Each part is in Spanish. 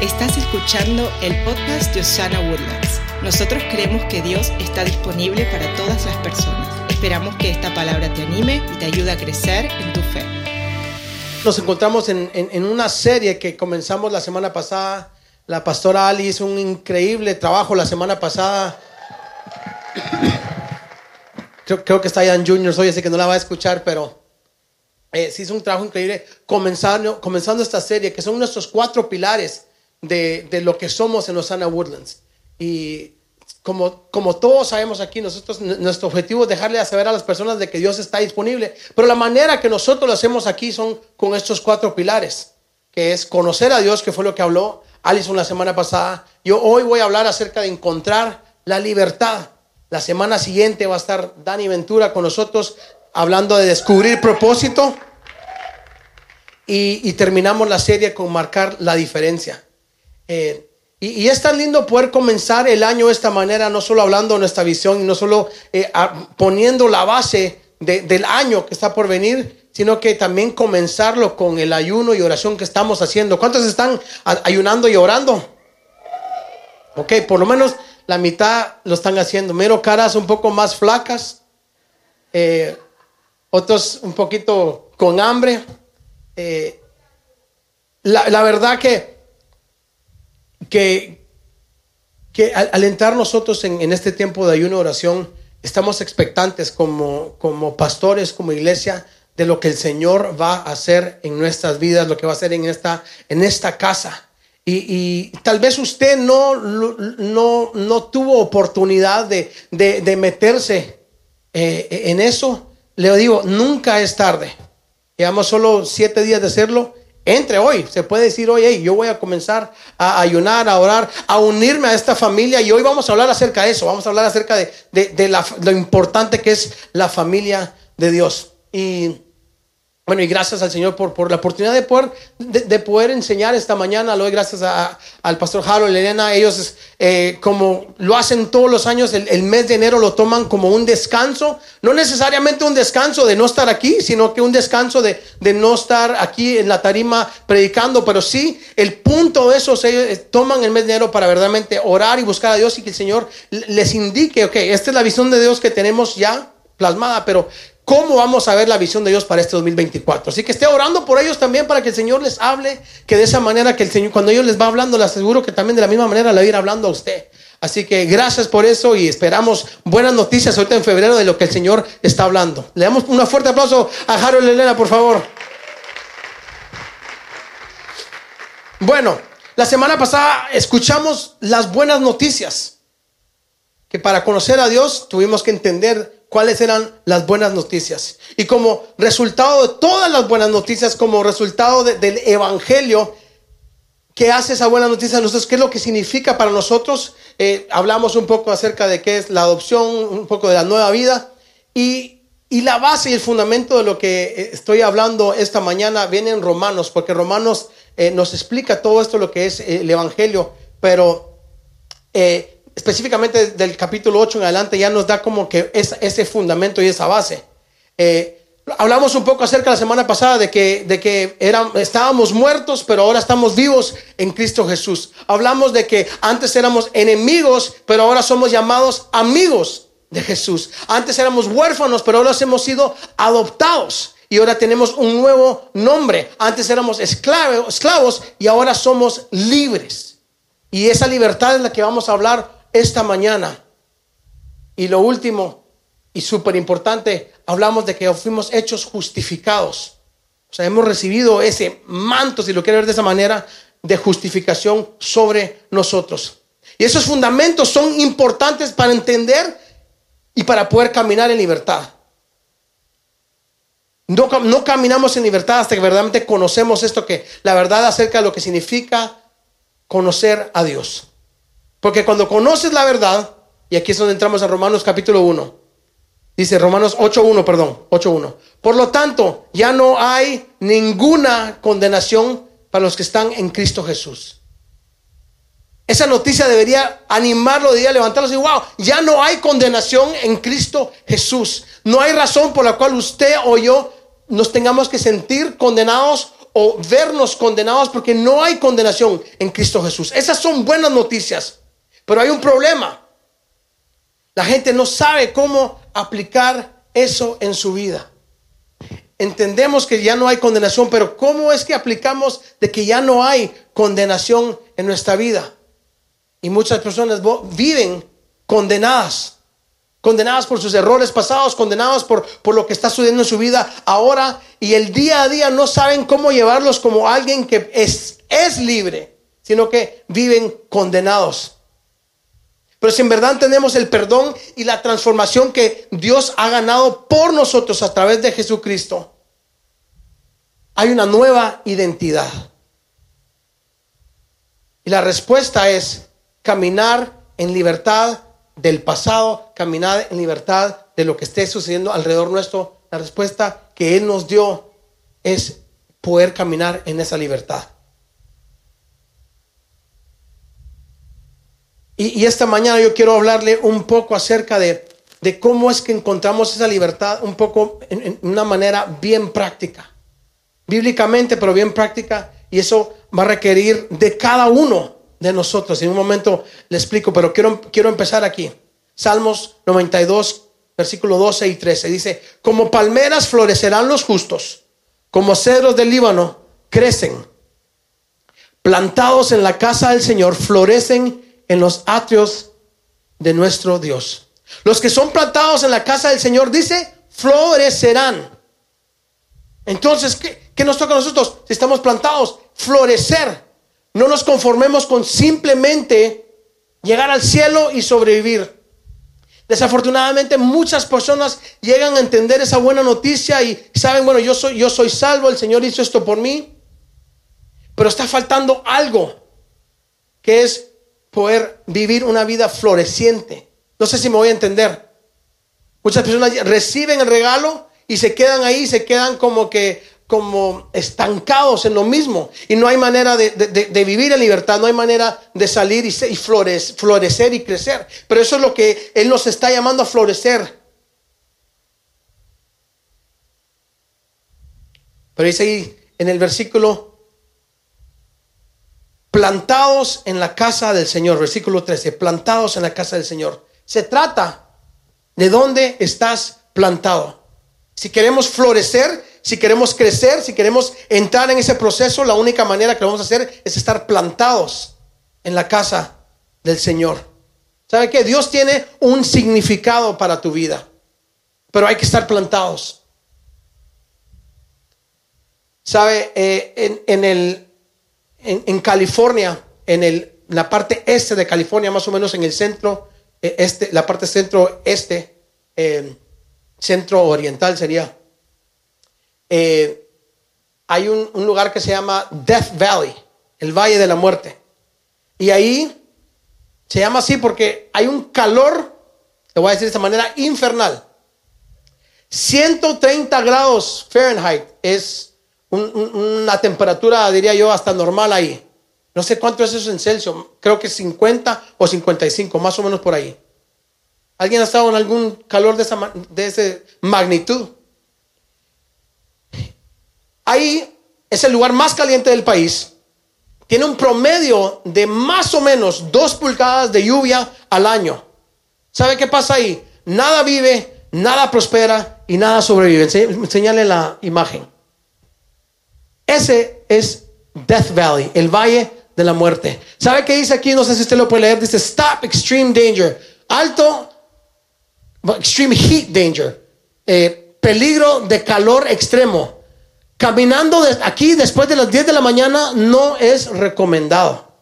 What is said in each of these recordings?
Estás escuchando el podcast de Osana Woodlands. Nosotros creemos que Dios está disponible para todas las personas. Esperamos que esta palabra te anime y te ayude a crecer en tu fe. Nos encontramos en, en- una serie que comenzamos la semana pasada. La pastora Ali hizo un increíble trabajo la semana pasada. Creo, creo que está Ian Juniors hoy, así que no la va a escuchar, pero eh, hizo un trabajo increíble comenzando, comenzando esta serie, que son nuestros cuatro pilares de, de lo que somos en Osana Woodlands. Y como, como todos sabemos aquí, nosotros, nuestro objetivo es dejarle a saber a las personas de que Dios está disponible, pero la manera que nosotros lo hacemos aquí son con estos cuatro pilares, que es conocer a Dios, que fue lo que habló Alison la semana pasada. Yo hoy voy a hablar acerca de encontrar la libertad. La semana siguiente va a estar Dani Ventura con nosotros hablando de descubrir propósito. Y, y terminamos la serie con marcar la diferencia. Eh, y, es tan lindo poder comenzar el año de esta manera, no solo hablando de nuestra visión y no solo eh, poniendo la base de- del año que está por venir, sino que también comenzarlo con el ayuno y oración que estamos haciendo. ¿Cuántos están ayunando y orando? Ok, por lo menos la mitad lo están haciendo. Miro caras un poco más flacas, eh, otros un poquito con hambre. Eh, la verdad que que, que al, entrar nosotros en, en este tiempo de ayuno oración, estamos expectantes como, como pastores, como iglesia, de lo que el Señor va a hacer en nuestras vidas, lo que va a hacer en esta, en esta casa. Y, y tal vez usted no, no, no tuvo oportunidad de, de, de meterse eh, en eso. Le digo, nunca es tarde. Llevamos solo siete días de hacerlo. Entre hoy, se puede decir hoy, hey, yo voy a comenzar a ayunar, a orar, a unirme a esta familia y hoy vamos a hablar acerca de eso, vamos a hablar acerca de, de- de lo importante que es la familia de Dios. Y bueno, y gracias al Señor por, por la oportunidad de poder, de, de poder enseñar esta mañana. Lo doy gracias a- al pastor Harold, Elena. Ellos, eh, como lo hacen todos los años, el, el mes de enero lo toman como un descanso. No necesariamente un descanso de no estar aquí, sino que un descanso de, de no estar aquí en la tarima predicando. Pero sí, el punto de eso, ellos toman el mes de enero para verdaderamente orar y buscar a Dios y que el Señor les indique, ok, esta es la visión de Dios que tenemos ya plasmada, pero ¿Cómo vamos a ver la visión de Dios para este 2024? Así que esté orando por ellos también para que el Señor les hable, que de esa manera que el Señor, cuando ellos les va hablando, les aseguro que también de la misma manera le va a ir hablando a usted. Así que gracias por eso y esperamos buenas noticias ahorita en febrero de lo que el Señor está hablando. Le damos un fuerte aplauso a Harold Elena, por favor. Bueno, la semana pasada escuchamos las buenas noticias que para conocer a Dios tuvimos que entender cuáles eran las buenas noticias. Y como resultado de todas las buenas noticias, como resultado de- del Evangelio, ¿qué hace esa buena noticia a nosotros? ¿Qué es lo que significa para nosotros? Eh, hablamos un poco acerca de qué es la adopción, un poco de la nueva vida. Y, y la base y el fundamento de lo que eh, estoy hablando esta mañana viene en Romanos, porque Romanos eh, nos explica todo esto, lo que es eh, el Evangelio, pero eh, específicamente del capítulo 8 en adelante ya nos da como que es- ese fundamento y esa base. Eh, hablamos un poco acerca la semana pasada de que, de que eran- estábamos muertos, pero ahora estamos vivos en Cristo Jesús. Hablamos de que antes éramos enemigos, pero ahora somos llamados amigos de Jesús. Antes éramos huérfanos, pero ahora hemos sido adoptados. Y ahora tenemos un nuevo nombre. Antes éramos esclavos, y ahora somos libres. Y esa libertad es la que vamos a hablar esta mañana. Y lo último, y súper importante, hablamos de que fuimos hechos justificados. O sea, hemos recibido ese manto, si lo quiere ver de esa manera, de justificación sobre nosotros. Y esos fundamentos son importantes para entender y para poder caminar en libertad. No, no caminamos en libertad hasta que verdaderamente conocemos esto que la verdad acerca de lo que significa conocer a Dios. Porque cuando conoces la verdad, y aquí es donde entramos a Romanos capítulo 1, dice Romanos 8.1, perdón, 8.1. Por lo tanto, ya no hay ninguna condenación para los que están en Cristo Jesús. Esa noticia debería animarlo, debería levantarlo y wow, ya no hay condenación en Cristo Jesús. No hay razón por la cual usted o yo nos tengamos que sentir condenados o vernos condenados porque no hay condenación en Cristo Jesús. Esas son buenas noticias, pero hay un problema. La gente no sabe cómo aplicar eso en su vida. Entendemos que ya no hay condenación, pero ¿cómo es que aplicamos de que ya no hay condenación en nuestra vida? Y muchas personas viven condenadas condenadas por sus errores pasados, condenadas por, por lo que está sucediendo en su vida ahora y el día a día no saben cómo llevarlos como alguien que es, es libre, sino que viven condenados. Pero si en verdad tenemos el perdón y la transformación que Dios ha ganado por nosotros a través de Jesucristo, hay una nueva identidad. Y la respuesta es caminar en libertad del pasado, caminar en libertad de lo que esté sucediendo alrededor nuestro, la respuesta que Él nos dio es poder caminar en esa libertad. Y, esta mañana yo quiero hablarle un poco acerca de, de, cómo es que encontramos esa libertad, un poco en, en una manera bien práctica, bíblicamente, pero bien práctica, y eso va a requerir de cada uno de nosotros. En un momento le explico, pero quiero, quiero empezar aquí. Salmos 92, versículo 12 y 13. Dice, como palmeras florecerán los justos, como cedros del Líbano crecen. Plantados en la casa del Señor, florecen en los atrios de nuestro Dios. Los que son plantados en la casa del Señor, dice, florecerán. Entonces, ¿qué, qué nos toca a nosotros? Si estamos plantados, florecer. No nos conformemos con simplemente llegar al cielo y sobrevivir. Desafortunadamente muchas personas llegan a entender esa buena noticia y saben, bueno, yo soy, yo soy salvo, el Señor hizo esto por mí, pero está faltando algo, que es poder vivir una vida floreciente. No sé si me voy a entender. Muchas personas reciben el regalo y se quedan ahí, se quedan como que como estancados en lo mismo y no hay manera de, vivir en libertad, no hay manera de salir y, y florecer y crecer. Pero eso es lo que Él nos está llamando a florecer. Pero dice ahí en el versículo, plantados en la casa del Señor, versículo 13, plantados en la casa del Señor. Se trata de dónde estás plantado. Si queremos florecer, si queremos crecer, si queremos entrar en ese proceso, la única manera que lo vamos a hacer es estar plantados en la casa del Señor. ¿Sabe qué? Dios tiene un significado para tu vida, pero hay que estar plantados. ¿Sabe? Eh, en, el, en, California, en el, la parte este de California, más o menos en el centro, eh, este, la parte centro-este, eh, centro oriental sería, eh, hay un, lugar que se llama Death Valley, el Valle de la Muerte. Y ahí se llama así porque hay un calor, te voy a decir de esta manera, infernal. 130 grados Fahrenheit es una temperatura, diría yo, hasta normal ahí. No sé cuánto es eso en Celsius, creo que 50 o 55, más o menos por ahí. ¿Alguien ha estado en algún calor de esa, de esa magnitud? Ahí es el lugar más caliente del país. Tiene un promedio de más o menos dos pulgadas de lluvia al año. ¿Sabe qué pasa ahí? Nada vive, nada prospera y nada sobrevive. Señale la imagen. Ese es Death Valley, el valle de la muerte. ¿Sabe qué dice aquí? No sé si usted lo puede leer. Dice Stop Extreme Danger. Alto, Extreme Heat Danger. Eh, peligro de calor extremo. Caminando aquí después de las 10 de la mañana no es recomendado.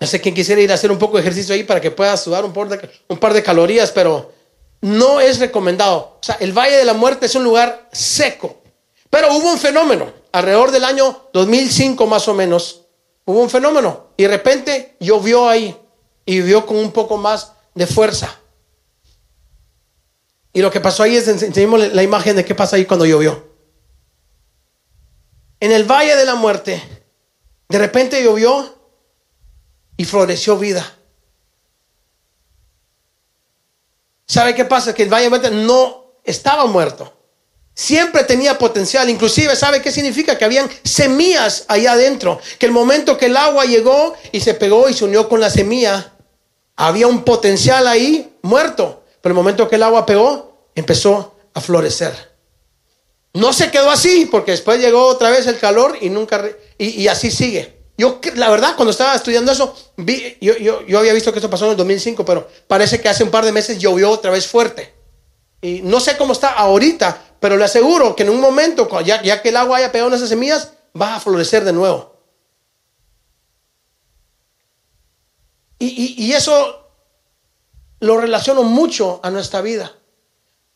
No sé quién quisiera ir a hacer un poco de ejercicio ahí para que pueda sudar un par, de, un par de calorías, pero no es recomendado. O sea, el Valle de la Muerte es un lugar seco. Pero hubo un fenómeno, alrededor del año 2005 más o menos, hubo un fenómeno y de repente llovió ahí y llovió con un poco más de fuerza. Y lo que pasó ahí es, enseñemos la imagen de qué pasa ahí cuando llovió. En el valle de la muerte, de repente llovió y floreció vida. ¿Sabe qué pasa? Que el valle de la muerte no estaba muerto. Siempre tenía potencial. Inclusive, ¿sabe qué significa? Que habían semillas allá adentro. Que el momento que el agua llegó y se pegó y se unió con la semilla, había un potencial ahí muerto. Pero el momento que el agua pegó, empezó a florecer. No se quedó así, porque después llegó otra vez el calor y nunca... y, así sigue. Yo, la verdad, cuando estaba estudiando eso, vi, yo, yo, yo había visto que esto pasó en el 2005, pero parece que hace un par de meses llovió otra vez fuerte. Y no sé cómo está ahorita, pero le aseguro que en un momento, ya, que el agua haya pegado en esas semillas, va a florecer de nuevo. Y, eso lo relaciono mucho a nuestra vida.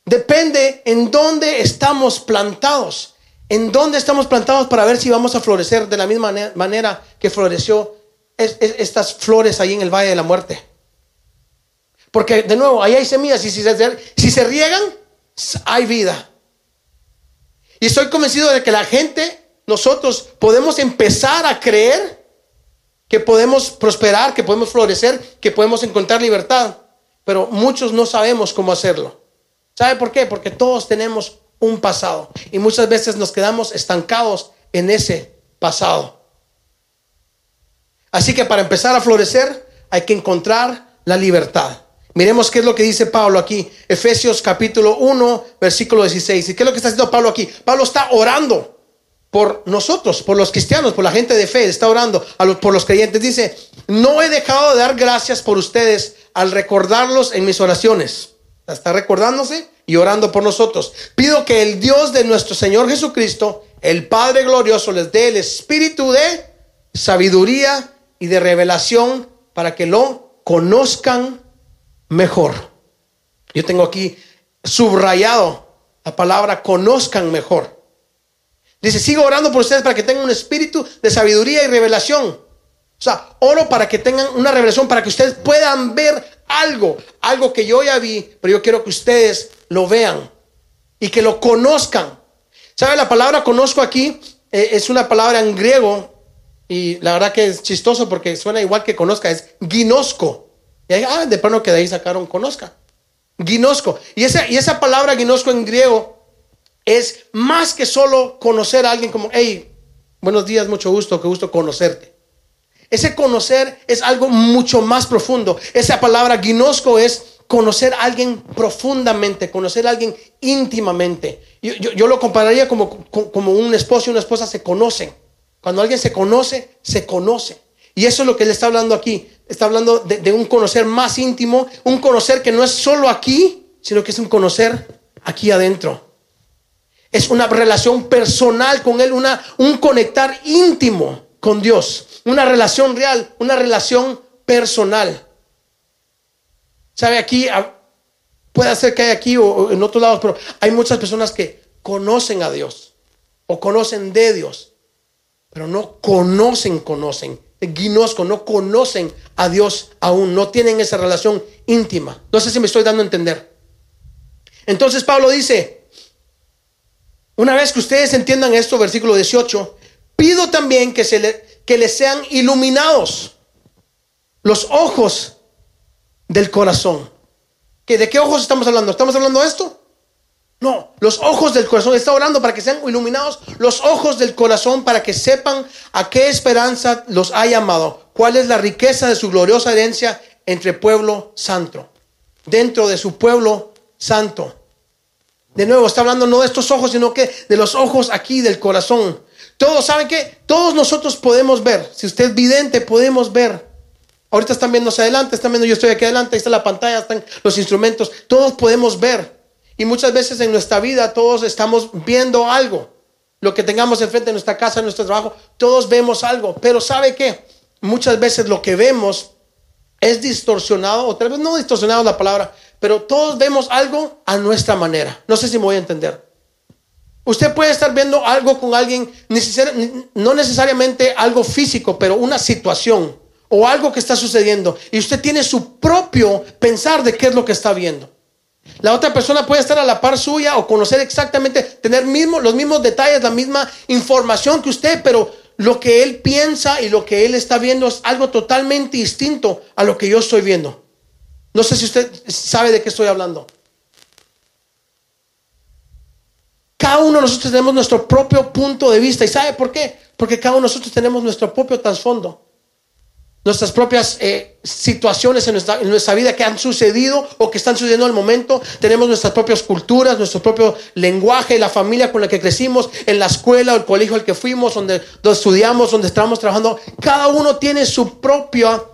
Depende en dónde estamos plantados. En dónde estamos plantados para ver si vamos a florecer de la misma manera que floreció estas flores ahí en el Valle de la Muerte. Porque de nuevo, ahí hay semillas y si se riegan, hay vida. Y estoy convencido de que la gente, nosotros podemos empezar a creer que podemos prosperar, que podemos florecer, que podemos encontrar libertad. Pero muchos no sabemos cómo hacerlo. ¿Sabe por qué? Porque todos tenemos un pasado y muchas veces nos quedamos estancados en ese pasado. Así que para empezar a florecer hay que encontrar la libertad. Miremos qué es lo que dice Pablo aquí, Efesios capítulo 1, versículo 16. ¿Y qué es lo que está haciendo Pablo aquí? Pablo está orando por nosotros, por los cristianos, por la gente de fe, está orando por los creyentes. Dice, no he dejado de dar gracias por ustedes al recordarlos en mis oraciones. Está recordándose y orando por nosotros. Pido que el Dios de nuestro Señor Jesucristo, el Padre glorioso, les dé el espíritu de sabiduría y de revelación para que lo conozcan mejor. Yo tengo aquí subrayado la palabra conozcan mejor. Dice, sigo orando por ustedes para que tengan un espíritu de sabiduría y revelación. O sea, oro para que tengan una revelación, para que ustedes puedan ver algo, algo que yo ya vi, pero yo quiero que ustedes lo vean y que lo conozcan. ¿Sabe? La palabra conozco aquí eh, es una palabra en griego y la verdad que es chistoso porque suena igual que conozca, es ginosco. Y ah, de pronto que de ahí sacaron conozca. Ginosco. Y esa, y esa palabra ginosco en griego es más que solo conocer a alguien como, hey, buenos días, mucho gusto, qué gusto conocerte. Ese conocer es algo mucho más profundo. Esa palabra ginosco es conocer a alguien profundamente, conocer a alguien íntimamente. Yo, yo, lo compararía como, como un esposo y una esposa se conocen. Cuando alguien se conoce, se conoce. Y eso es lo que le está hablando aquí. Está hablando de, un conocer más íntimo, un conocer que no es solo aquí, sino que es un conocer aquí adentro. Es una relación personal con Él, una, un conectar íntimo con Dios, una relación real, una relación personal. ¿Sabe? Aquí ah, puede ser que hay aquí o en otros lados, pero hay muchas personas que conocen a Dios o conocen de Dios, pero no conocen, conocen guinosco, no conocen a Dios aún, no tienen esa relación íntima. No sé si me estoy dando a entender. Entonces Pablo dice, una vez que ustedes entiendan esto, versículo 18, pido también que, se le, que les sean iluminados los ojos del corazón. ¿Que ¿De qué ojos estamos hablando? ¿Estamos hablando de esto? No, los ojos del corazón. Está orando para que sean iluminados los ojos del corazón para que sepan a qué esperanza los ha llamado. Cuál es la riqueza de su gloriosa herencia entre pueblo santo. Dentro de su pueblo santo. De nuevo, está hablando no de estos ojos, sino que de los ojos aquí del corazón. Todos saben que todos nosotros podemos ver. Si usted es vidente, podemos ver. Ahorita están viendo hacia adelante, están viendo yo estoy aquí adelante, ahí está la pantalla, están los instrumentos. Todos podemos ver. Y muchas veces en nuestra vida todos estamos viendo algo. Lo que tengamos enfrente de nuestra casa, en nuestro trabajo, todos vemos algo. Pero ¿sabe qué? Muchas veces lo que vemos es distorsionado, o tal vez no distorsionado la palabra, pero todos vemos algo a nuestra manera. No sé si me voy a entender. Usted puede estar viendo algo con alguien, no necesariamente algo físico, pero una situación o algo que está sucediendo. Y usted tiene su propio pensar de qué es lo que está viendo. La otra persona puede estar a la par suya o conocer exactamente, tener mismo, los mismos detalles, la misma información que usted, pero lo que él piensa y lo que él está viendo es algo totalmente distinto a lo que yo estoy viendo. No sé si usted sabe de qué estoy hablando. cada uno de nosotros tenemos nuestro propio punto de vista. ¿Y sabe por qué? Porque cada uno de nosotros tenemos nuestro propio trasfondo nuestras propias eh, situaciones en nuestra, vida que han sucedido o que están sucediendo en el momento. Tenemos nuestras propias culturas, nuestro propio lenguaje, la familia con la que crecimos, en la escuela o el colegio al que fuimos, donde, donde estudiamos, donde estamos trabajando. Cada uno tiene su propio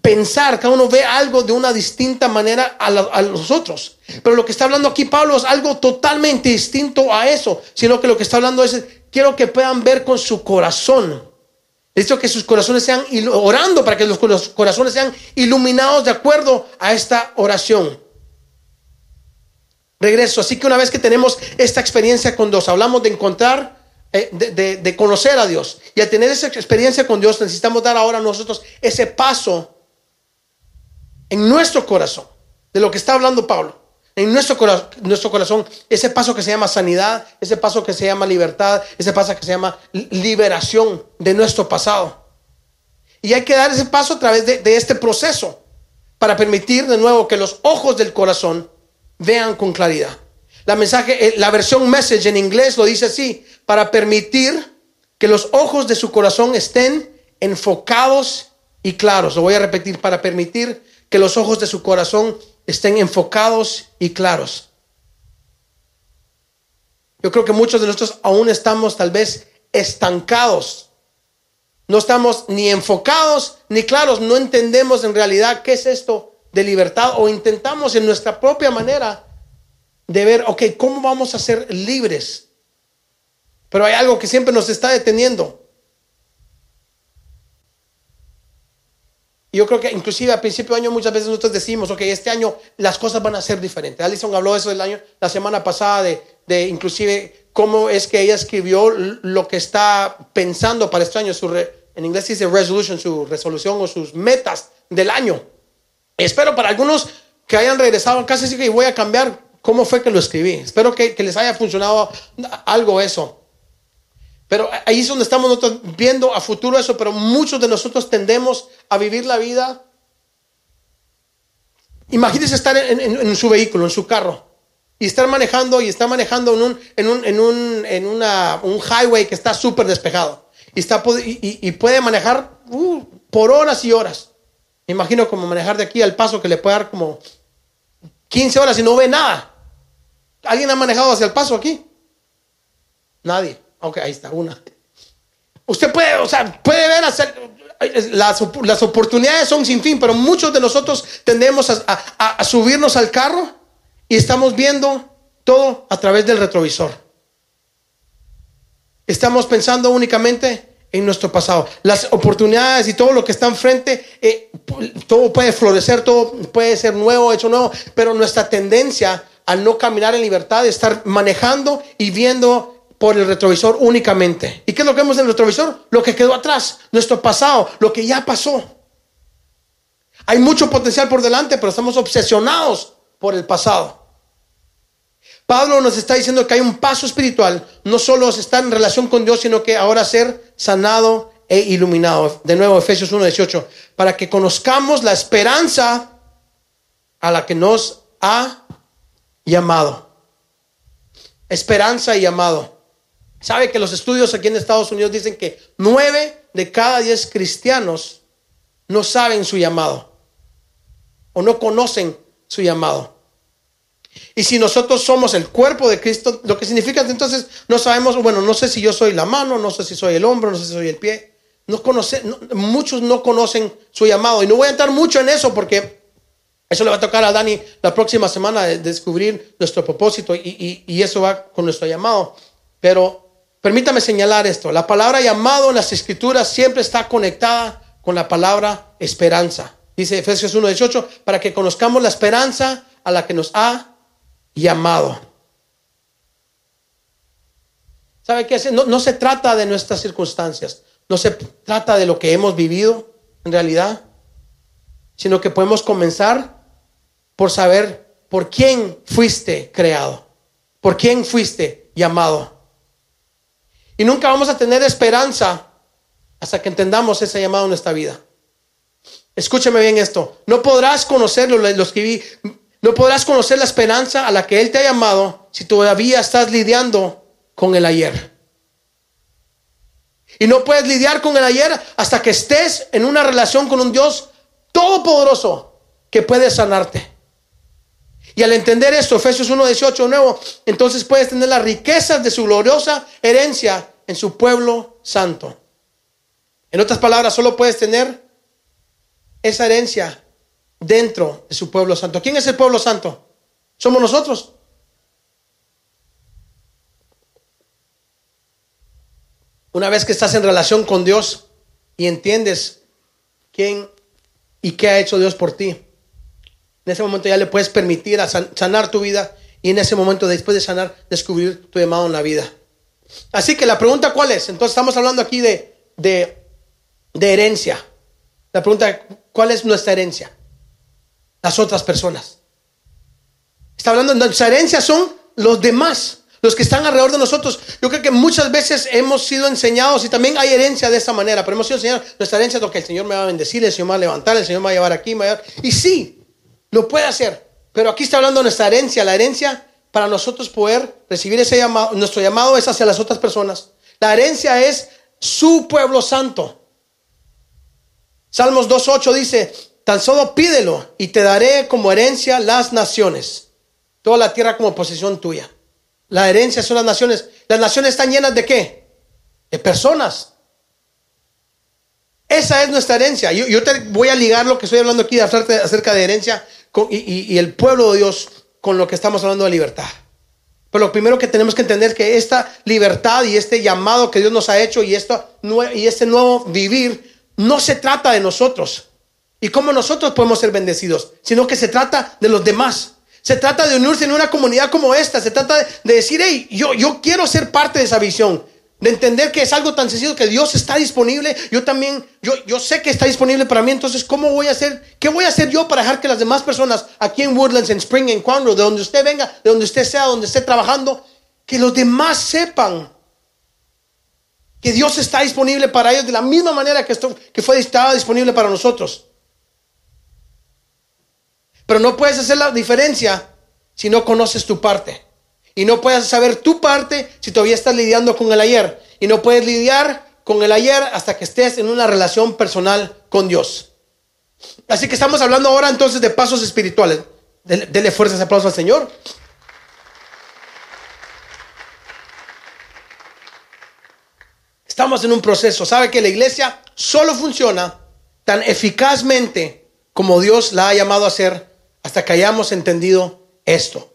pensar, cada uno ve algo de una distinta manera a, a los otros. Pero lo que está hablando aquí Pablo es algo totalmente distinto a eso, sino que lo que está hablando es, quiero que puedan ver con su corazón Dicho que sus corazones sean orando para que los corazones sean iluminados de acuerdo a esta oración. Regreso. Así que una vez que tenemos esta experiencia con Dios, hablamos de encontrar, eh, de, de, conocer a Dios. Y al tener esa experiencia con Dios, necesitamos dar ahora nosotros ese paso en nuestro corazón, de lo que está hablando Pablo en nuestro, nuestro corazón ese paso que se llama sanidad, ese paso que se llama libertad, ese paso que se llama liberación de nuestro pasado. Y hay que dar ese paso a través de, de este proceso para permitir de nuevo que los ojos del corazón vean con claridad. La mensaje, eh, la versión message en inglés lo dice así, para permitir que los ojos de su corazón estén enfocados y claros. Lo voy a repetir, para permitir que los ojos de su corazón estén enfocados y claros. Yo creo que muchos de nosotros aún estamos tal vez estancados. No estamos ni enfocados ni claros. No entendemos en realidad qué es esto de libertad o intentamos en nuestra propia manera de ver, ok, ¿cómo vamos a ser libres? Pero hay algo que siempre nos está deteniendo. Yo creo que inclusive a principio de año muchas veces nosotros decimos, ok, este año las cosas van a ser diferentes. Alison habló de eso el año, la semana pasada, de, de inclusive cómo es que ella escribió lo que está pensando para este año, su en inglés dice resolution, su resolución o sus metas del año. Espero para algunos que hayan regresado a casa, sí que voy a cambiar cómo fue que lo escribí. Espero que, que les haya funcionado algo eso. Pero ahí es donde estamos nosotros viendo a futuro eso, pero muchos de nosotros tendemos a vivir la vida. Imagínense estar en, su vehículo, en su carro, y estar manejando y estar manejando en un, en un, en un, en una, un highway que está súper despejado. Y, está, y, puede manejar uh, por horas y horas. Me imagino como manejar de aquí al paso que le puede dar como 15 horas y no ve nada. ¿Alguien ha manejado hacia el paso aquí? Nadie. Ok, ahí está, una. Usted puede, o sea, puede ver hacer, las, las oportunidades son sin fin, pero muchos de nosotros tendemos a, subirnos al carro y estamos viendo todo a través del retrovisor. Estamos pensando únicamente en nuestro pasado. Las oportunidades y todo lo que está enfrente, eh, todo puede florecer, todo puede ser nuevo, hecho nuevo, pero nuestra tendencia al no caminar en libertad, es estar manejando y viendo por el retrovisor únicamente. ¿Y qué es lo que vemos en el retrovisor? Lo que quedó atrás, nuestro pasado, lo que ya pasó. Hay mucho potencial por delante, pero estamos obsesionados por el pasado. Pablo nos está diciendo que hay un paso espiritual, no solo estar en relación con Dios, sino que ahora ser sanado e iluminado. De nuevo, Efesios 1:18, para que conozcamos la esperanza a la que nos ha llamado. Esperanza y llamado. ¿Sabe que los estudios aquí en Estados Unidos dicen que nueve de cada diez cristianos no saben su llamado o no conocen su llamado? Y si nosotros somos el cuerpo de Cristo, lo que significa entonces no sabemos, bueno, no sé si yo soy la mano, no sé si soy el hombro, no sé si soy el pie. Muchos no conocen su llamado. Y no voy a entrar mucho en eso porque eso le va a tocar a Dani la próxima semana de descubrir nuestro propósito y, y eso va con nuestro llamado. Pero Permítame señalar esto. La palabra llamado en las escrituras siempre está conectada con la palabra esperanza. Dice Efesios 1.18, para que conozcamos la esperanza a la que nos ha llamado. ¿Sabe qué? No, no se trata de nuestras circunstancias, no se trata de lo que hemos vivido en realidad, sino que podemos comenzar por saber por quién fuiste creado, por quién fuiste llamado. Y nunca vamos a tener esperanza hasta que entendamos ese llamado en nuestra vida. Escúcheme bien esto. No podrás conocerlo, lo escribí. No podrás conocer la esperanza a la que Él te ha llamado si todavía estás lidiando con el ayer. Y no puedes lidiar con el ayer hasta que estés en una relación con un Dios todopoderoso que puede sanarte. Y al entender esto, Efesios 1.18 nuevo, entonces puedes tener las riquezas de su gloriosa herencia en su pueblo santo. En otras palabras, solo puedes tener esa herencia dentro de su pueblo santo. ¿Quién es el pueblo santo? Somos nosotros. Una vez que estás en relación con Dios y entiendes quién y qué ha hecho Dios por ti, en ese momento ya le puedes permitir a sanar tu vida y en ese momento después de sanar descubrir tu llamado en la vida. Así que la pregunta cuál es? Entonces estamos hablando aquí de, de, herencia. La pregunta, ¿cuál es nuestra herencia? Las otras personas. Está hablando nuestra herencia son los demás los que están alrededor de nosotros. Yo creo que muchas veces hemos sido enseñados y también hay herencia de esta manera, pero hemos sido enseñados, nuestra herencia es lo que el Señor me va a bendecir, el Señor me va a levantar, el Señor me va a llevar aquí, me. Y sí, lo puede hacer, pero aquí está hablando de nuestra herencia, la herencia para nosotros poder recibir ese llamado, nuestro llamado es hacia las otras personas. La herencia es su pueblo santo. Salmos 2.8 dice, tan solo pídelo y te daré como herencia las naciones, toda la tierra como posesión tuya. La herencia son las naciones. Las naciones están llenas de qué? De personas. Esa es nuestra herencia. Yo, te voy a ligar lo que estoy hablando aquí acerca de herencia y, el pueblo de Dios con lo que estamos hablando de libertad. Pero lo primero que tenemos que entender es que esta libertad y este llamado que Dios nos ha hecho y, esto, y este nuevo vivir no se trata de nosotros y cómo nosotros podemos ser bendecidos, sino que se trata de los demás. Se trata de unirse en una comunidad como esta. Se trata de decir, hey, yo, yo quiero ser parte de esa visión. De entender que es algo tan sencillo que Dios está disponible. Yo también, yo, yo sé que está disponible para mí. Entonces, ¿cómo voy a hacer? ¿Qué voy a hacer yo para dejar que las demás personas aquí en Woodlands, en Spring, en Conroe, de donde usted venga, de donde usted sea, donde esté trabajando, que los demás sepan que Dios está disponible para ellos de la misma manera que, esto, que fue, estaba disponible para nosotros? Pero no puedes hacer la diferencia si no conoces tu parte. Y no puedes saber tu parte si todavía estás lidiando con el ayer. Y no puedes lidiar con el ayer hasta que estés en una relación personal con Dios. Así que estamos hablando ahora entonces de pasos espirituales. Dele, fuerzas y aplausos al Señor. Estamos en un proceso. ¿Sabe que la iglesia solo funciona tan eficazmente como Dios la ha llamado a hacer hasta que hayamos entendido esto.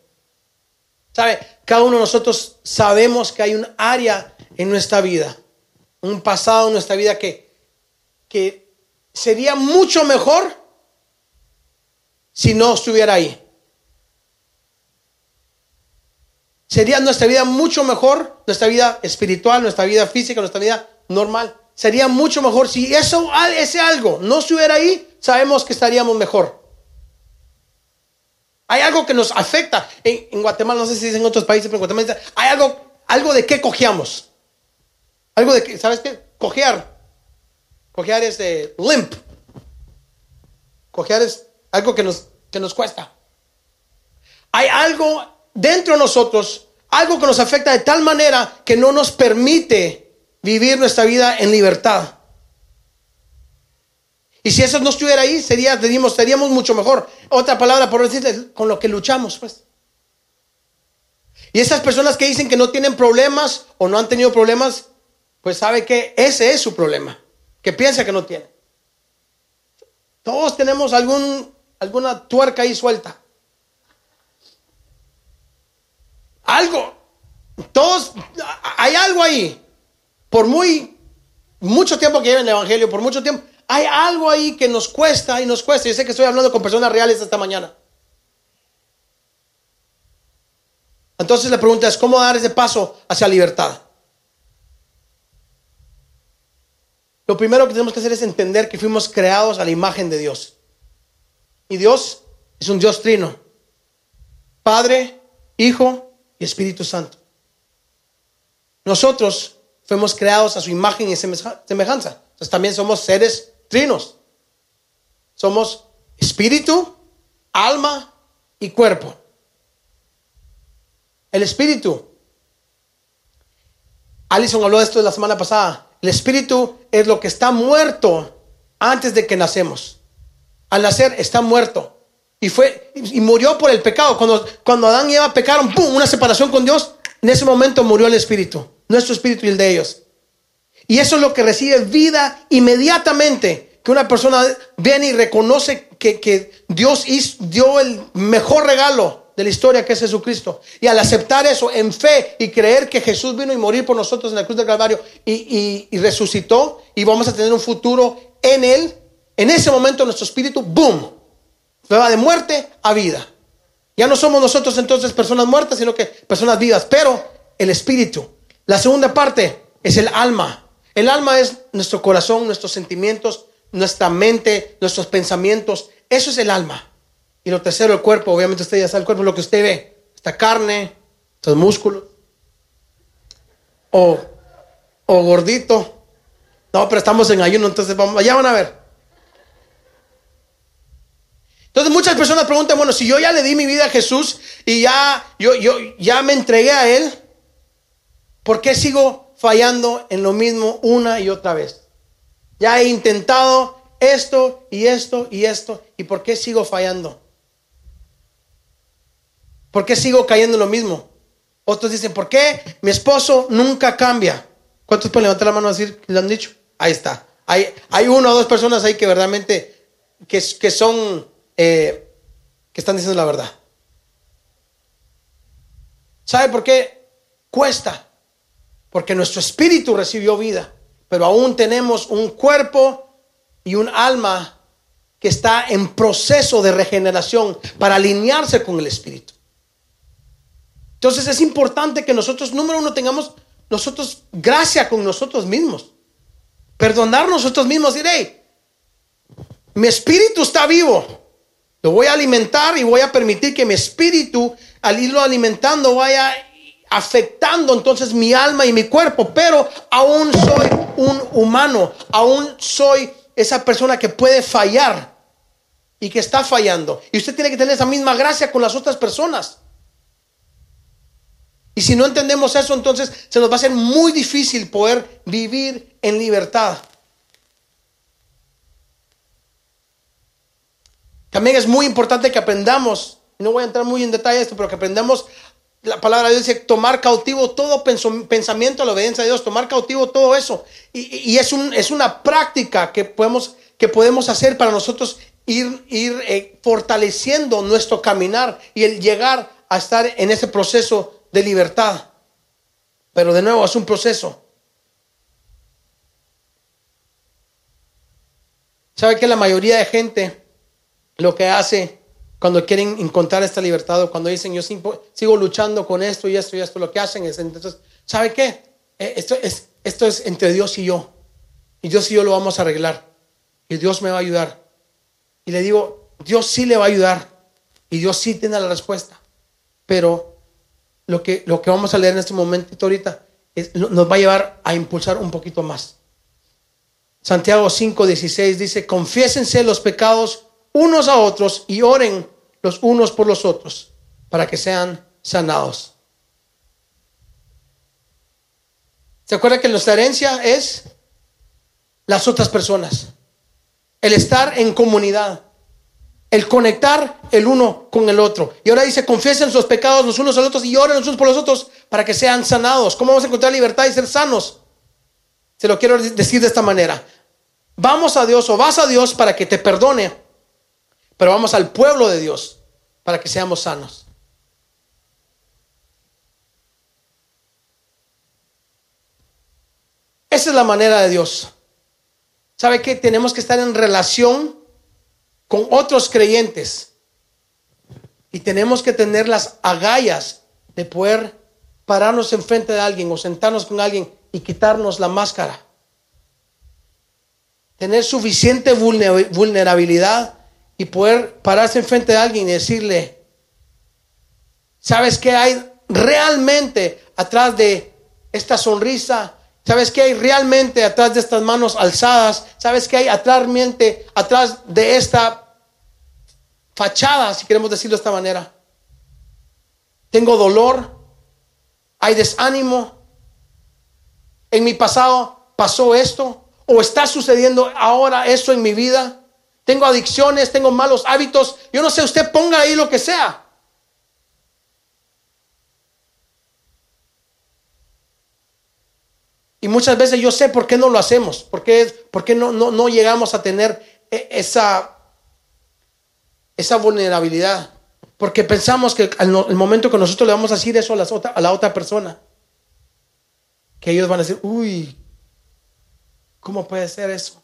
¿Sabe? Cada uno de nosotros sabemos que hay un área en nuestra vida, un pasado en nuestra vida que, que sería mucho mejor si no estuviera ahí. Sería nuestra vida mucho mejor, nuestra vida espiritual, nuestra vida física, nuestra vida normal. Sería mucho mejor si eso, ese algo no estuviera ahí, sabemos que estaríamos mejor. Hay algo que nos afecta. En, Guatemala, no sé si es en otros países, pero en Guatemala hay algo, algo de qué cojeamos. Algo de que, ¿sabes qué? Cojear. Cojear es limp. Cojear es algo que nos, que nos cuesta. Hay algo dentro de nosotros, algo que nos afecta de tal manera que no nos permite vivir nuestra vida en libertad. Y si eso no estuviera ahí, sería, seríamos mucho mejor. Otra palabra por decirles, con lo que luchamos, pues. Y esas personas que dicen que no tienen problemas o no han tenido problemas, pues sabe que ese es su problema, que piensa que no tiene. Todos tenemos algún, alguna tuerca ahí suelta. Algo, todos, hay algo ahí. Por muy, mucho tiempo que lleva el Evangelio, por mucho tiempo, hay algo ahí que nos cuesta y nos cuesta. Yo sé que estoy hablando con personas reales esta mañana. Entonces la pregunta es, ¿cómo dar ese paso hacia libertad? Lo primero que tenemos que hacer es entender que fuimos creados a la imagen de Dios. Y Dios es un Dios trino. Padre, Hijo y Espíritu Santo. Nosotros fuimos creados a su imagen y semejanza. Entonces también somos seres trinos. Somos espíritu, alma y cuerpo. El espíritu Alison habló de esto la semana pasada. El espíritu es lo que está muerto antes de que nacemos. Al nacer está muerto. Y fue y murió por el pecado. Cuando, cuando Adán y Eva pecaron, ¡pum! una separación con Dios. En ese momento murió el espíritu, nuestro espíritu y el de ellos. Y eso es lo que recibe vida inmediatamente. Que una persona viene y reconoce que, que Dios dio el mejor regalo de la historia que es Jesucristo. Y al aceptar eso en fe y creer que Jesús vino y morir por nosotros en la cruz del Calvario y, resucitó y vamos a tener un futuro en Él, en ese momento nuestro espíritu, ¡boom! Va de muerte a vida. Ya no somos nosotros entonces personas muertas, sino que personas vivas. Pero el espíritu. La segunda parte es el alma. El alma es nuestro corazón, nuestros sentimientos, nuestra mente, nuestros pensamientos. Eso es el alma. Y lo tercero, el cuerpo. Obviamente usted ya sabe el cuerpo, lo que usted ve. Esta carne, estos músculos. O, o gordito. No, pero estamos en ayuno, entonces vamos, allá van a ver. Entonces muchas personas preguntan, bueno, si yo ya le di mi vida a Jesús y ya, yo, yo ya me entregué a Él, ¿por qué sigo fallando en lo mismo una y otra vez? Ya he intentado esto y esto y esto, ¿y por qué sigo fallando? ¿Por qué sigo cayendo en lo mismo? Otros dicen, ¿por qué mi esposo nunca cambia? ¿Cuántos pueden levantar la mano a decir que lo han dicho? Ahí está. Hay, hay una o dos personas ahí que verdaderamente que, que son, eh, que están diciendo la verdad. ¿Sabe por qué cuesta? Porque nuestro espíritu recibió vida, pero aún tenemos un cuerpo y un alma que está en proceso de regeneración para alinearse con el espíritu. Entonces es importante que nosotros, número uno, tengamos nosotros gracia con nosotros mismos. Perdonar nosotros mismos. Decir, hey, mi espíritu está vivo. Lo voy a alimentar y voy a permitir que mi espíritu, al irlo alimentando, vaya afectando entonces mi alma y mi cuerpo. Pero aún soy un humano. Aún soy esa persona que puede fallar y que está fallando. Y usted tiene que tener esa misma gracia con las otras personas. Y si no entendemos eso, entonces se nos va a hacer muy difícil poder vivir en libertad. También es muy importante que aprendamos, no voy a entrar muy en detalle esto, pero que aprendamos, la palabra de Dios dice, tomar cautivo todo pensamiento a la obediencia de Dios, tomar cautivo todo eso. Y, es, un, es, una práctica que podemos, hacer para nosotros ir, ir eh, fortaleciendo nuestro caminar y el llegar a estar en ese proceso de libertad. Pero de nuevo es un proceso. ¿Sabe que la mayoría de gente lo que hace cuando quieren encontrar esta libertad o cuando dicen yo sigo luchando con esto y esto y esto, lo que hacen es entonces, ¿sabe qué? Eh, esto es, esto es entre Dios y yo. Y Dios y yo lo vamos a arreglar. Y Dios me va a ayudar. Y le digo, Dios sí le va a ayudar. Y Dios sí tiene la respuesta. Pero lo que, lo que vamos a leer en este momento ahorita nos va a llevar a impulsar un poquito más. Santiago 5:16 dice, confiésense los pecados unos a otros y oren los unos por los otros para que sean sanados. ¿Se acuerda que nuestra herencia es las otras personas? El estar en comunidad el conectar el uno con el otro. Y ahora dice, confiesen sus pecados los unos a los otros y oren los unos por los otros para que sean sanados. ¿Cómo vamos a encontrar libertad y ser sanos? Se lo quiero decir de esta manera. Vamos a Dios o vas a Dios para que te perdone, pero vamos al pueblo de Dios para que seamos sanos. Esa es la manera de Dios. ¿Sabe que tenemos que estar en relación con otros creyentes. Y tenemos que tener las agallas de poder pararnos enfrente de alguien o sentarnos con alguien y quitarnos la máscara. Tener suficiente vulnerabilidad y poder pararse enfrente de alguien y decirle, ¿sabes qué hay realmente atrás de esta sonrisa ¿Sabes qué hay realmente atrás de estas manos alzadas? ¿Sabes qué hay atrás, atrás de esta fachada, si queremos decirlo de esta manera? Tengo dolor, hay desánimo, En mi pasado pasó esto. O está sucediendo ahora eso en mi vida. Tengo adicciones, tengo malos hábitos. Yo no sé, usted ponga ahí lo que sea. Y muchas veces yo sé por qué no lo hacemos, por qué, por qué no, no, no, llegamos a tener e, esa, esa vulnerabilidad. Porque pensamos que al momento que nosotros le vamos a decir eso a la, otra, a la otra persona, que ellos van a decir, uy, ¿cómo puede ser eso?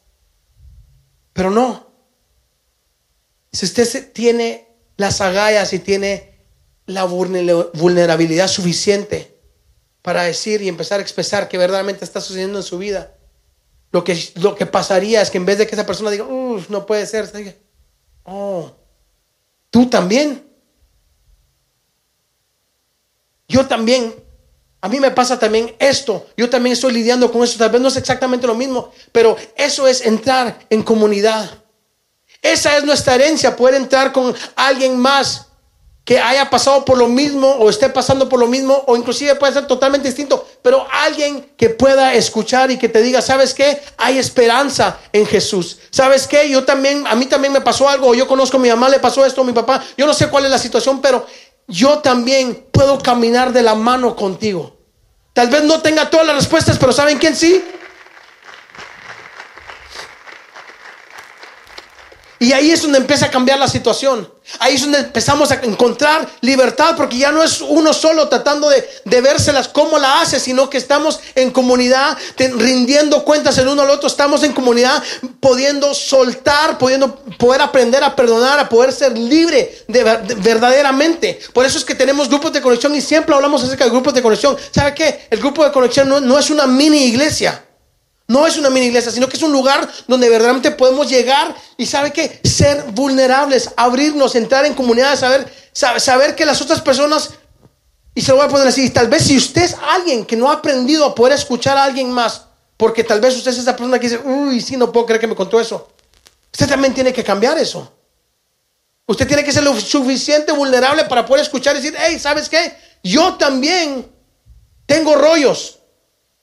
Pero no. Si usted tiene las agallas y tiene la vulnerabilidad suficiente para decir y empezar a expresar que verdaderamente está sucediendo en su vida. Lo que, lo que pasaría es que en vez de que esa persona diga, uff, no puede ser, diga, oh, tú también. Yo también. A mí me pasa también esto. Yo también estoy lidiando con eso. Tal vez no es exactamente lo mismo, pero eso es entrar en comunidad. Esa es nuestra herencia, poder entrar con alguien más que haya pasado por lo mismo o esté pasando por lo mismo o inclusive puede ser totalmente distinto, pero alguien que pueda escuchar y que te diga, ¿sabes qué? Hay esperanza en Jesús. ¿Sabes qué? Yo también, a mí también me pasó algo, yo conozco a mi mamá, le pasó esto a mi papá, yo no sé cuál es la situación, pero yo también puedo caminar de la mano contigo. Tal vez no tenga todas las respuestas, pero ¿saben quién sí? Y ahí es donde empieza a cambiar la situación. Ahí es donde empezamos a encontrar libertad, porque ya no es uno solo tratando de, de vérselas cómo la hace, sino que estamos en comunidad, rindiendo cuentas el uno al otro. Estamos en comunidad, pudiendo soltar, pudiendo poder aprender a perdonar, a poder ser libre de, verdaderamente. Por eso es que tenemos grupos de conexión y siempre hablamos acerca de grupos de conexión. ¿Sabe qué? El grupo de conexión no, no es una mini iglesia. No es una mini iglesia, sino que es un lugar donde verdaderamente podemos llegar y sabe que ser vulnerables, abrirnos, entrar en comunidad, saber, saber que las otras personas, y se lo voy a poner así, tal vez si usted es alguien que no ha aprendido a poder escuchar a alguien más, porque tal vez usted es esa persona que dice, uy, sí, no puedo creer que me contó eso. Usted también tiene que cambiar eso. Usted tiene que ser lo suficiente vulnerable para poder escuchar y decir, hey, ¿sabes qué? Yo también tengo rollos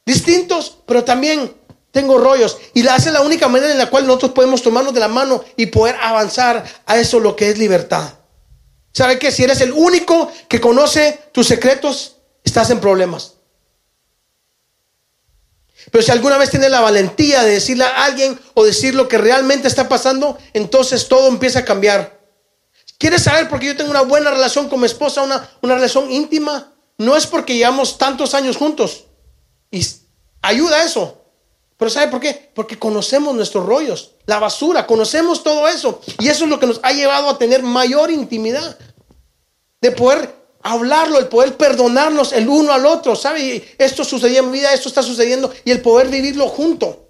distintos, pero también tengo rollos. Y la hace la única manera en la cual nosotros podemos tomarnos de la mano y poder avanzar a eso lo que es libertad. ¿Sabe que Si eres el único que conoce tus secretos, estás en problemas. Pero si alguna vez tienes la valentía de decirle a alguien o decir lo que realmente está pasando, entonces todo empieza a cambiar. ¿Quieres saber por qué yo tengo una buena relación con mi esposa, una, una relación íntima? No es porque llevamos tantos años juntos. Y ayuda eso. Pero ¿sabe por qué? Porque conocemos nuestros rollos, la basura, conocemos todo eso. Y eso es lo que nos ha llevado a tener mayor intimidad. De poder hablarlo, el poder perdonarnos el uno al otro. ¿Sabe? Esto sucedió en mi vida, esto está sucediendo. Y el poder vivirlo junto.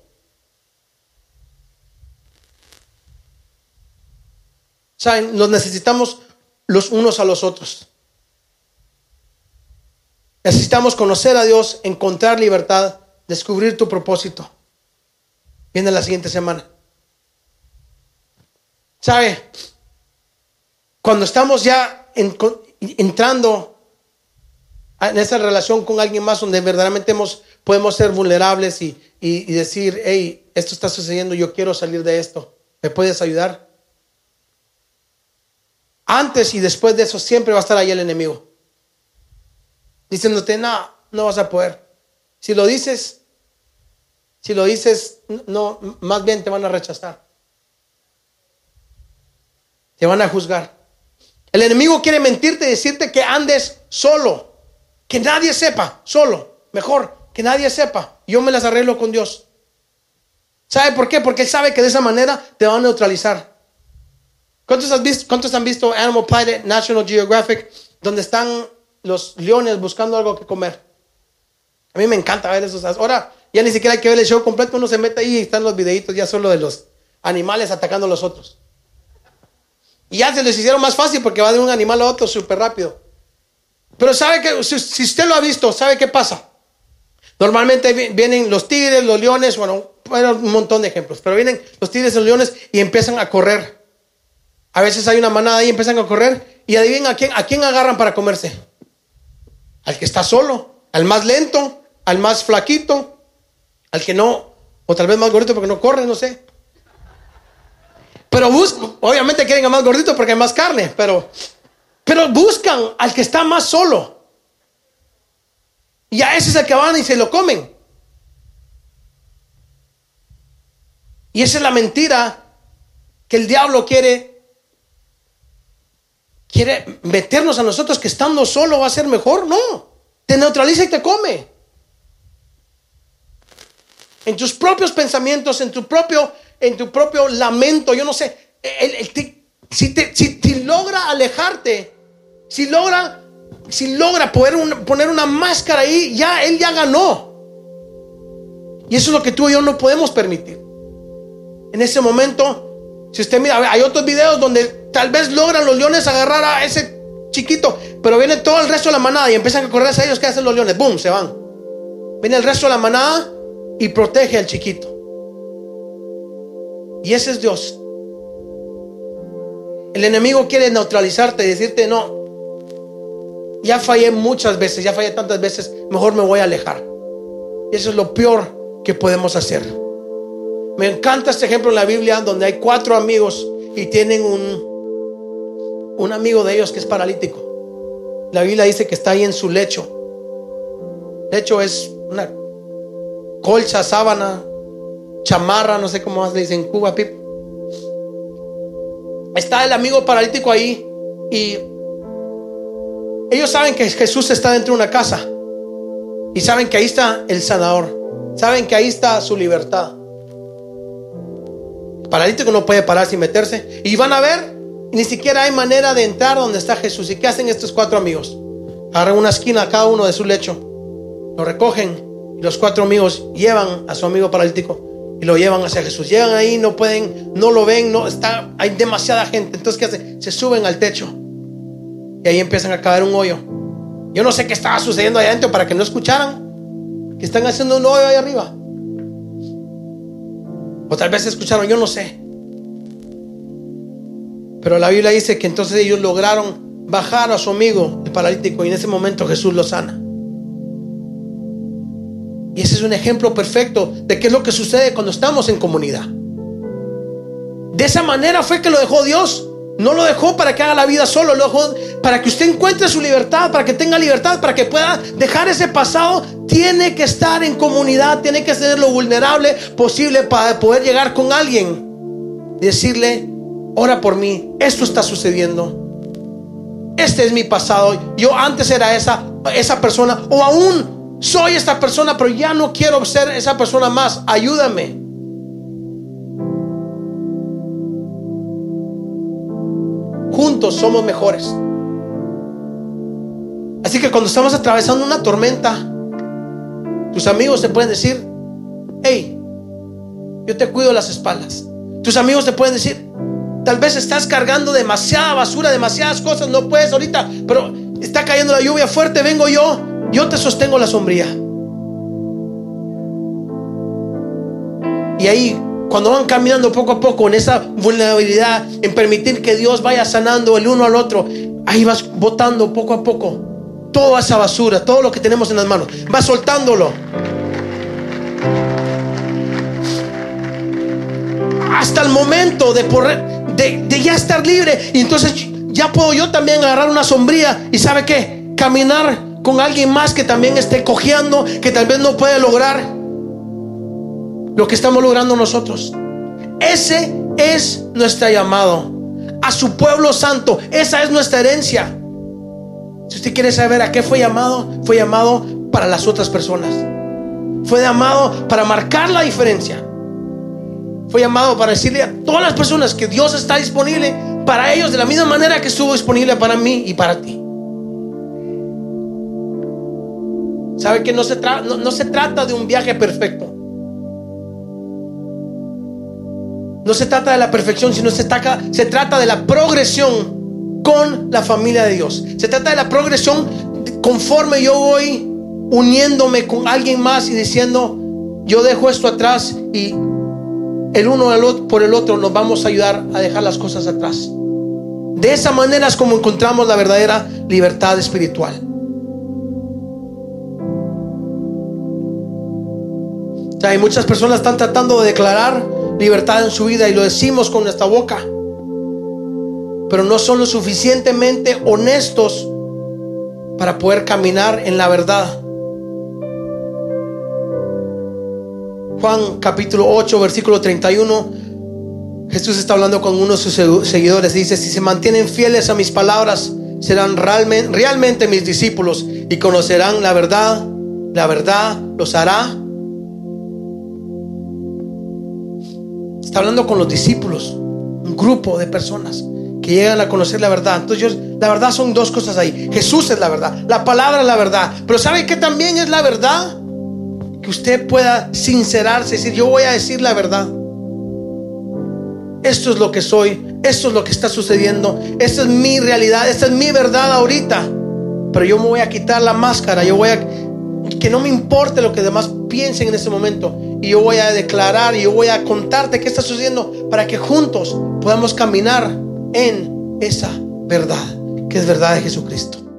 ¿Saben? Nos necesitamos los unos a los otros. Necesitamos conocer a Dios, encontrar libertad, descubrir tu propósito. Viene la siguiente semana. ¿Sabe? Cuando estamos ya entrando en esa relación con alguien más donde verdaderamente podemos ser vulnerables y, y decir, hey, esto está sucediendo, yo quiero salir de esto, ¿me puedes ayudar? Antes y después de eso siempre va a estar ahí el enemigo. Diciéndote, no, no vas a poder. Si lo dices, si lo dices, no, más bien te van a rechazar. Te van a juzgar. El enemigo quiere mentirte y decirte que andes solo. Que nadie sepa, solo. Mejor, que nadie sepa. Yo me las arreglo con Dios. ¿Sabe por qué? Porque él sabe que de esa manera te va a neutralizar. ¿Cuántos, has visto, ¿Cuántos han visto Animal Planet, National Geographic, donde están los leones buscando algo que comer? A mí me encanta ver esos. Ahora, ya ni siquiera hay que ver el show completo, uno se mete ahí y están los videitos ya solo de los animales atacando a los otros. Y ya se les hicieron más fácil porque va de un animal a otro súper rápido. Pero sabe que, si, usted lo ha visto, ¿sabe qué pasa? Normalmente vienen los tigres, los leones, bueno, un montón de ejemplos, pero vienen los tigres los leones y empiezan a correr. A veces hay una manada y empiezan a correr y adivinen a quién, a quién agarran para comerse. Al que está solo, al más lento, al más flaquito, Al que no, o tal vez más gordito porque no corre, no sé. Pero buscan, obviamente quieren a más gordito porque hay más carne, pero, pero buscan al que está más solo. Y a ese es el que van y se lo comen. Y esa es la mentira que el diablo quiere quiere meternos a nosotros que estando solo va a ser mejor. No, te neutraliza y te come. En tus propios pensamientos, en tu propio, en tu propio lamento, yo no sé, si, te, si, logra alejarte, si logra, si logra poder poner una máscara ahí, ya él ya ganó. Y eso es lo que tú y yo no podemos permitir. En ese momento, si usted mira, hay otros videos donde tal vez logran los leones agarrar a ese chiquito, pero viene todo el resto de la manada y empiezan a correr a ellos. ¿Qué hacen los leones? ¡Bum! Se van. Viene el resto de la manada y protege al chiquito. Y ese es Dios. El enemigo quiere neutralizarte y decirte, no, ya fallé muchas veces, ya fallé tantas veces, mejor me voy a alejar. Y eso es lo peor que podemos hacer. Me encanta este ejemplo en la Biblia donde hay cuatro amigos y tienen un, un amigo de ellos que es paralítico. La Biblia dice que está ahí en su lecho. Lecho es una colcha, sábana, chamarra, no sé cómo más le dicen en Cuba, Pip. Está el amigo paralítico ahí y ellos saben que Jesús está dentro de una casa y saben que ahí está el sanador, saben que ahí está su libertad paralítico no puede pararse y meterse. Y van a ver, ni siquiera hay manera de entrar donde está Jesús. ¿Y qué hacen estos cuatro amigos? Agarran una esquina cada uno de su lecho, lo recogen los cuatro amigos llevan a su amigo paralítico y lo llevan hacia Jesús. Llegan ahí, no pueden, no lo ven, no está, hay demasiada gente. Entonces, ¿qué hacen? Se suben al techo y ahí empiezan a caer un hoyo. Yo no sé qué estaba sucediendo ahí adentro para que no escucharan que están haciendo un hoyo ahí arriba. O tal vez escucharon, yo no sé. Pero la Biblia dice que entonces ellos lograron bajar a su amigo, el paralítico, y en ese momento Jesús lo sana. Y ese es un ejemplo perfecto de qué es lo que sucede cuando estamos en comunidad. De esa manera fue que lo dejó Dios. No lo dejó para que haga la vida solo, lo dejó para que usted encuentre su libertad, para que tenga libertad, para que pueda dejar ese pasado. Tiene que estar en comunidad, tiene que ser lo vulnerable posible para poder llegar con alguien decirle, ora por mí, esto está sucediendo. Este es mi pasado. Yo antes era esa, esa persona, o aún soy esta persona, pero ya no quiero ser esa persona más. Ayúdame. juntos somos mejores. Así que cuando estamos atravesando una tormenta, tus amigos te pueden decir, hey, yo te cuido las espaldas. Tus amigos te pueden decir, tal vez estás cargando demasiada basura, demasiadas cosas, no puedes ahorita, pero está cayendo la lluvia fuerte, vengo yo, yo te sostengo la sombría. Y ahí cuando van caminando poco a poco en esa vulnerabilidad, en permitir que Dios vaya sanando el uno al otro, ahí vas botando poco a poco toda esa basura, todo lo que tenemos en las manos, vas soltándolo. Hasta el momento de, de, ya estar libre. Y entonces ya puedo yo también agarrar una sombría y sabe qué, caminar con alguien más que también esté cojeando, que tal vez no puede lograr lo que estamos logrando nosotros. Ese es nuestro llamado a su pueblo santo. Esa es nuestra herencia. Si usted quiere saber a qué fue llamado, fue llamado para las otras personas. Fue llamado para marcar la diferencia. Fue llamado para decirle a todas las personas que Dios está disponible para ellos de la misma manera que estuvo disponible para mí y para ti. ¿Sabe que no se, no se trata de un viaje perfecto? No se trata de la perfección, sino se se trata de la progresión con la familia de Dios. Se trata de la progresión conforme yo voy uniéndome con alguien más y diciendo, yo dejo esto atrás y el uno por el otro nos vamos a ayudar a dejar las cosas atrás. De esa manera es como encontramos la verdadera libertad espiritual. O sea, hay muchas personas están tratando de declarar libertad en su vida y lo decimos con nuestra boca. Pero no son lo suficientemente honestos para poder caminar en la verdad. Juan capítulo 8, versículo 31. Jesús está hablando con uno de sus seguidores. Dice, si se mantienen fieles a mis palabras, serán realmente mis discípulos y conocerán la verdad. La verdad los hará. Está hablando con los discípulos, un grupo de personas que llegan a conocer la verdad. Entonces, la verdad son dos cosas ahí. Jesús es la verdad, la palabra es la verdad. Pero ¿sabe qué también es la verdad? Que usted pueda sincerarse y decir, yo voy a decir la verdad. Esto es lo que soy, esto es lo que está sucediendo, esta es mi realidad, esta es mi verdad ahorita. Pero yo me voy a quitar la máscara, yo voy a que no me importe lo que demás piensen en ese momento y yo voy a declarar y yo voy a contarte qué está sucediendo para que juntos podamos caminar en esa verdad, que es verdad de Jesucristo.